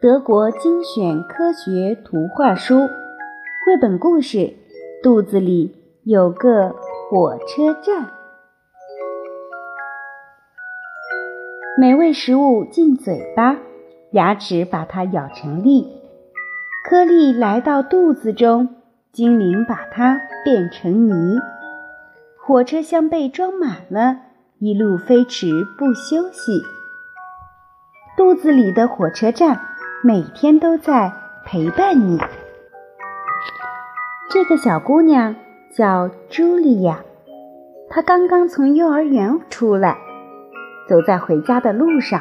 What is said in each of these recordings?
德国精选科学图画书绘本故事《肚子里有个火车站》。美味食物进嘴巴，牙齿把它咬成粒，颗粒来到肚子中，精灵把它变成泥。火车厢被装满了，一路飞驰不休息。肚子里的火车站。每天都在陪伴你。这个小姑娘叫茱莉亚，她刚刚从幼儿园出来，走在回家的路上，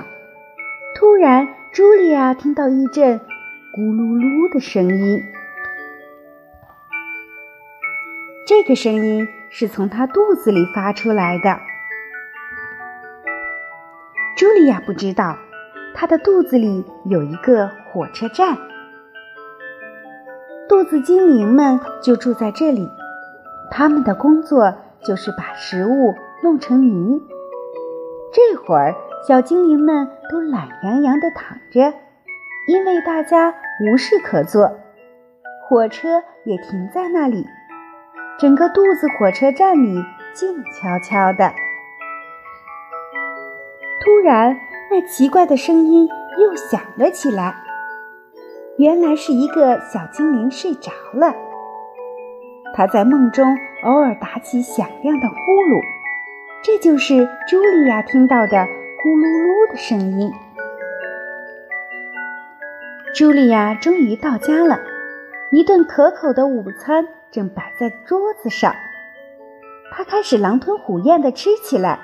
突然，茱莉亚听到一阵咕噜噜的声音。这个声音是从她肚子里发出来的。茱莉亚不知道。他的肚子里有一个火车站，肚子精灵们就住在这里。他们的工作就是把食物弄成泥。这会儿，小精灵们都懒洋洋地躺着，因为大家无事可做。火车也停在那里，整个肚子火车站里静悄悄的。突然，那奇怪的声音又响了起来，原来是一个小精灵睡着了。他在梦中偶尔打起响亮的呼噜，这就是茱莉亚听到的咕噜噜的声音。茱莉亚终于到家了，一顿可口的午餐正摆在桌子上，他开始狼吞虎咽地吃起来，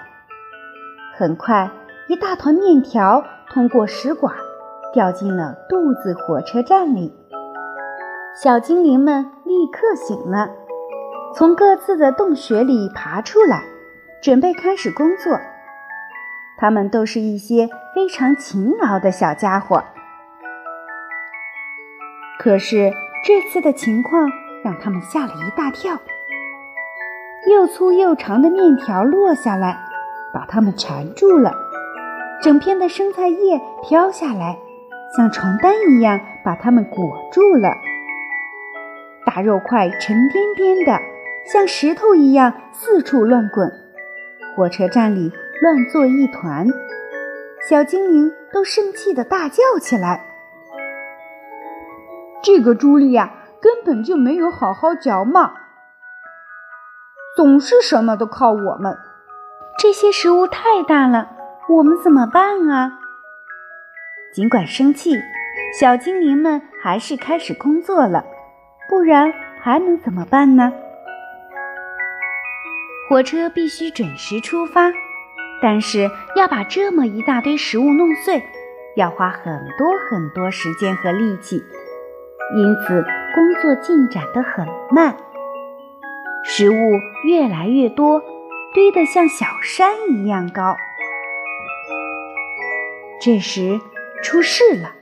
很快。一大团面条通过食管掉进了肚子火车站里，小精灵们立刻醒了，从各自的洞穴里爬出来，准备开始工作。他们都是一些非常勤劳的小家伙。可是这次的情况让他们吓了一大跳，又粗又长的面条落下来，把他们缠住了。整片的生菜叶飘下来，像床单一样把它们裹住了。大肉块沉甸甸的，像石头一样四处乱滚。火车站里乱作一团，小精灵都生气的大叫起来：“这个茱莉亚根本就没有好好嚼嘛，总是什么都靠我们。这些食物太大了。”我们怎么办啊？尽管生气，小精灵们还是开始工作了。不然还能怎么办呢？火车必须准时出发，但是要把这么一大堆食物弄碎，要花很多很多时间和力气，因此工作进展得很慢。食物越来越多，堆得像小山一样高。这时出事了，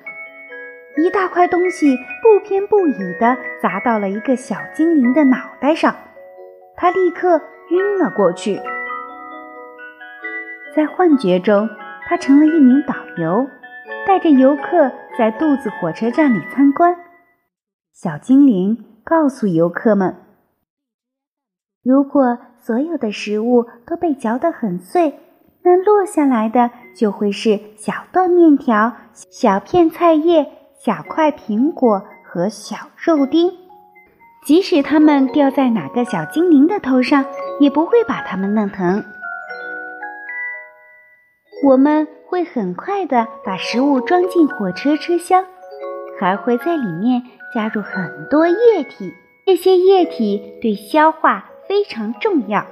一大块东西不偏不倚地砸到了一个小精灵的脑袋上，他立刻晕了过去。在幻觉中，他成了一名导游，带着游客在肚子火车站里参观。小精灵告诉游客们：“如果所有的食物都被嚼得很碎。”那落下来的就会是小段面条、小片菜叶、小块苹果和小肉丁。即使它们掉在哪个小精灵的头上，也不会把它们弄疼。我们会很快的把食物装进火车车厢，还会在里面加入很多液体。这些液体对消化非常重要。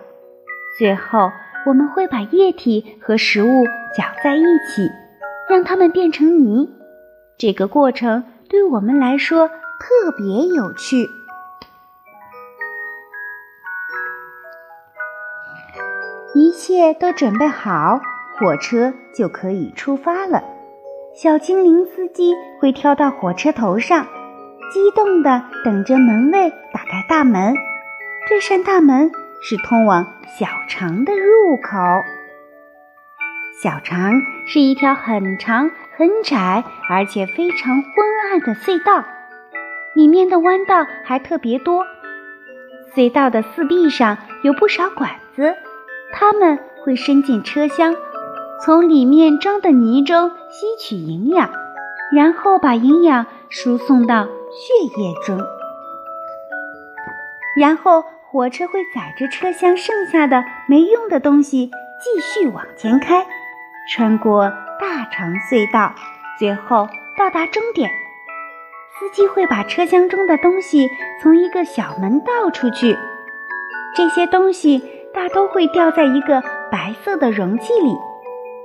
最后。我们会把液体和食物搅在一起，让它们变成泥。这个过程对我们来说特别有趣。一切都准备好，火车就可以出发了。小精灵司机会跳到火车头上，激动地等着门卫打开大门。这扇大门是通往小肠的入口。小肠是一条很长、很窄，而且非常昏暗的隧道，里面的弯道还特别多。隧道的四壁上有不少管子，它们会伸进车厢，从里面装的泥中吸取营养，然后把营养输送到血液中。然后火车会载着车厢剩下的没用的东西继续往前开，穿过大长隧道，最后到达终点。司机会把车厢中的东西从一个小门倒出去，这些东西大都会掉在一个白色的容器里，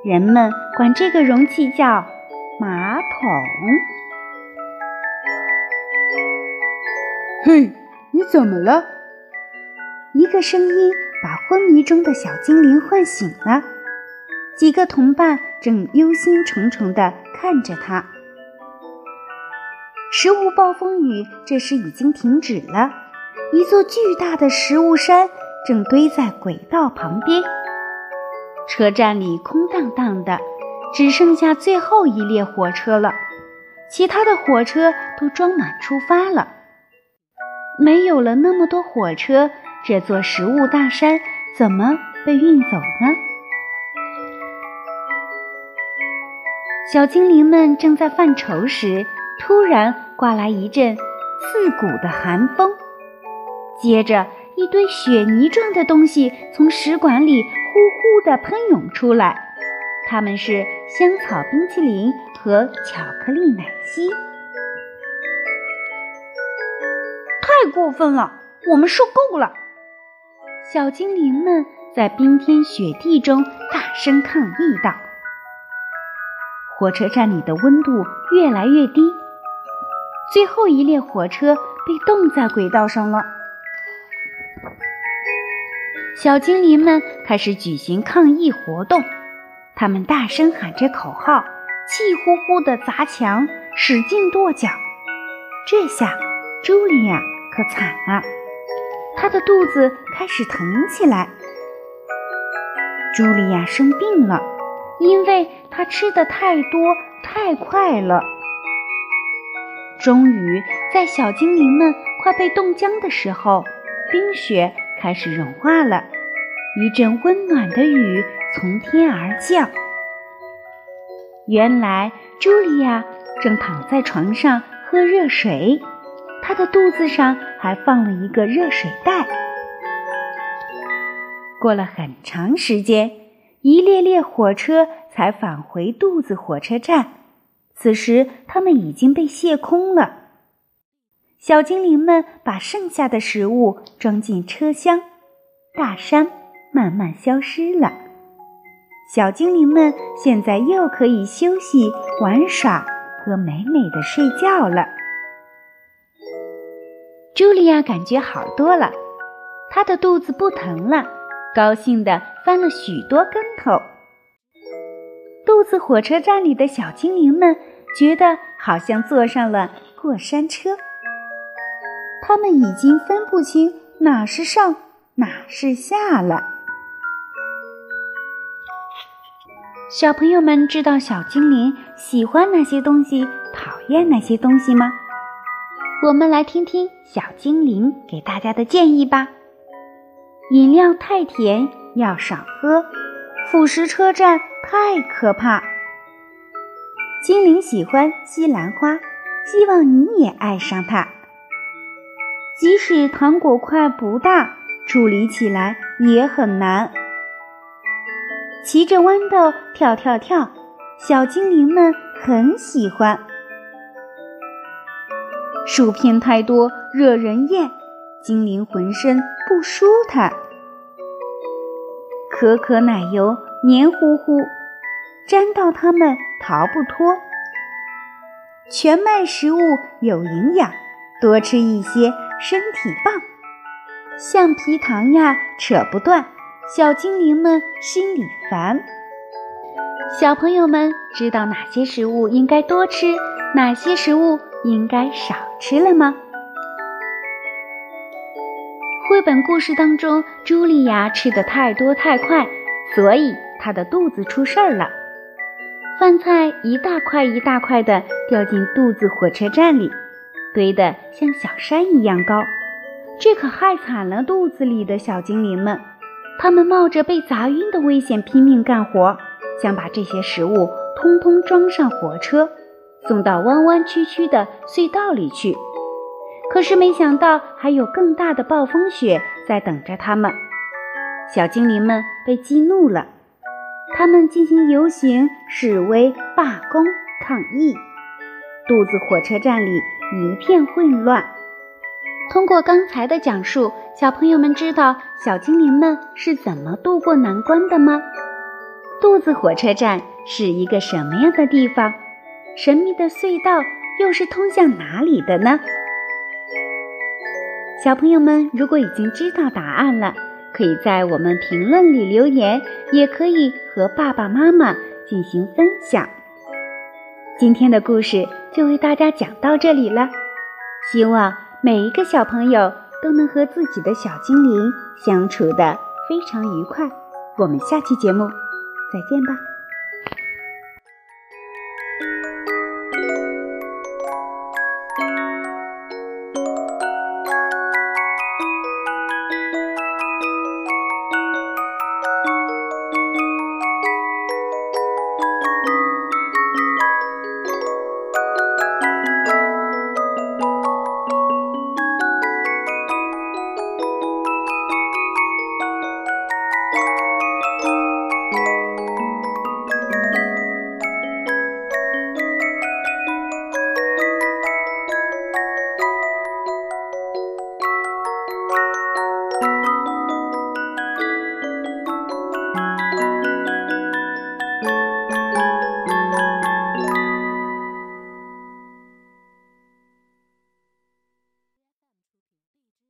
人们管这个容器叫马桶。嘿。你怎么了？一个声音把昏迷中的小精灵唤醒了。几个同伴正忧心忡忡地看着他。食物暴风雨这时已经停止了，一座巨大的食物山正堆在轨道旁边。车站里空荡荡的，只剩下最后一列火车了，其他的火车都装满出发了。没有了那么多火车，这座食物大山怎么被运走呢？小精灵们正在犯愁时，突然刮来一阵刺骨的寒风，接着一堆雪泥状的东西从食管里的喷涌出来，它们是香草冰淇淋和巧克力奶昔。太过分了！我们受够了！小精灵们在冰天雪地中大声抗议道。火车站里的温度越来越低，最后一列火车被冻在轨道上了。小精灵们开始举行抗议活动，他们大声喊着口号，气呼呼地砸墙，使劲跺脚。这下，茱莉亚。可惨了，她的肚子开始疼起来。茱莉亚生病了，因为她吃的太多太快了。终于，在小精灵们快被冻僵的时候，冰雪开始融化了，一阵温暖的雨从天而降。原来，茱莉亚正躺在床上喝热水。她的肚子上还放了一个热水袋。过了很长时间，一列列火车才返回肚子火车站。此时，它们已经被卸空了。小精灵们把剩下的食物装进车厢，大山慢慢消失了。小精灵们现在又可以休息、玩耍和美美的睡觉了。茱莉亚感觉好多了，她的肚子不疼了，高兴地翻了许多跟头。肚子火车站里的小精灵们觉得好像坐上了过山车，他们已经分不清哪是上哪是下了。小朋友们知道小精灵喜欢哪些东西，讨厌哪些东西吗？我们来听听小精灵给大家的建议吧。饮料太甜，要少喝；腐蚀车站太可怕。精灵喜欢西兰花，希望你也爱上它。即使糖果块不大，处理起来也很难。骑着豌豆跳跳跳，小精灵们很喜欢。薯片太多，惹人厌，精灵浑身不舒坦。可可奶油黏糊糊，粘到它们逃不脱。全麦食物有营养，多吃一些身体棒。橡皮糖呀，扯不断，小精灵们心里烦。小朋友们知道哪些食物应该多吃，哪些食物？应该少吃了吗？绘本故事当中，茱莉亚吃的太多太快，所以她的肚子出事儿了。饭菜一大块一大块的掉进肚子火车站里，堆得像小山一样高。这可害惨了肚子里的小精灵们，他们冒着被砸晕的危险拼命干活，想把这些食物通通装上火车，送到弯弯曲曲的隧道里去。可是没想到，还有更大的暴风雪在等着他们。小精灵们被激怒了，他们进行游行、示威、罢工、抗议。肚子火车站里一片混乱。通过刚才的讲述，小朋友们知道小精灵们是怎么渡过难关的吗？肚子火车站是一个什么样的地方？神秘的隧道又是通向哪里的呢？小朋友们，如果已经知道答案了，可以在我们评论里留言，也可以和爸爸妈妈进行分享。今天的故事就为大家讲到这里了，希望每一个小朋友都能和自己的小精灵相处的非常愉快。我们下期节目再见吧。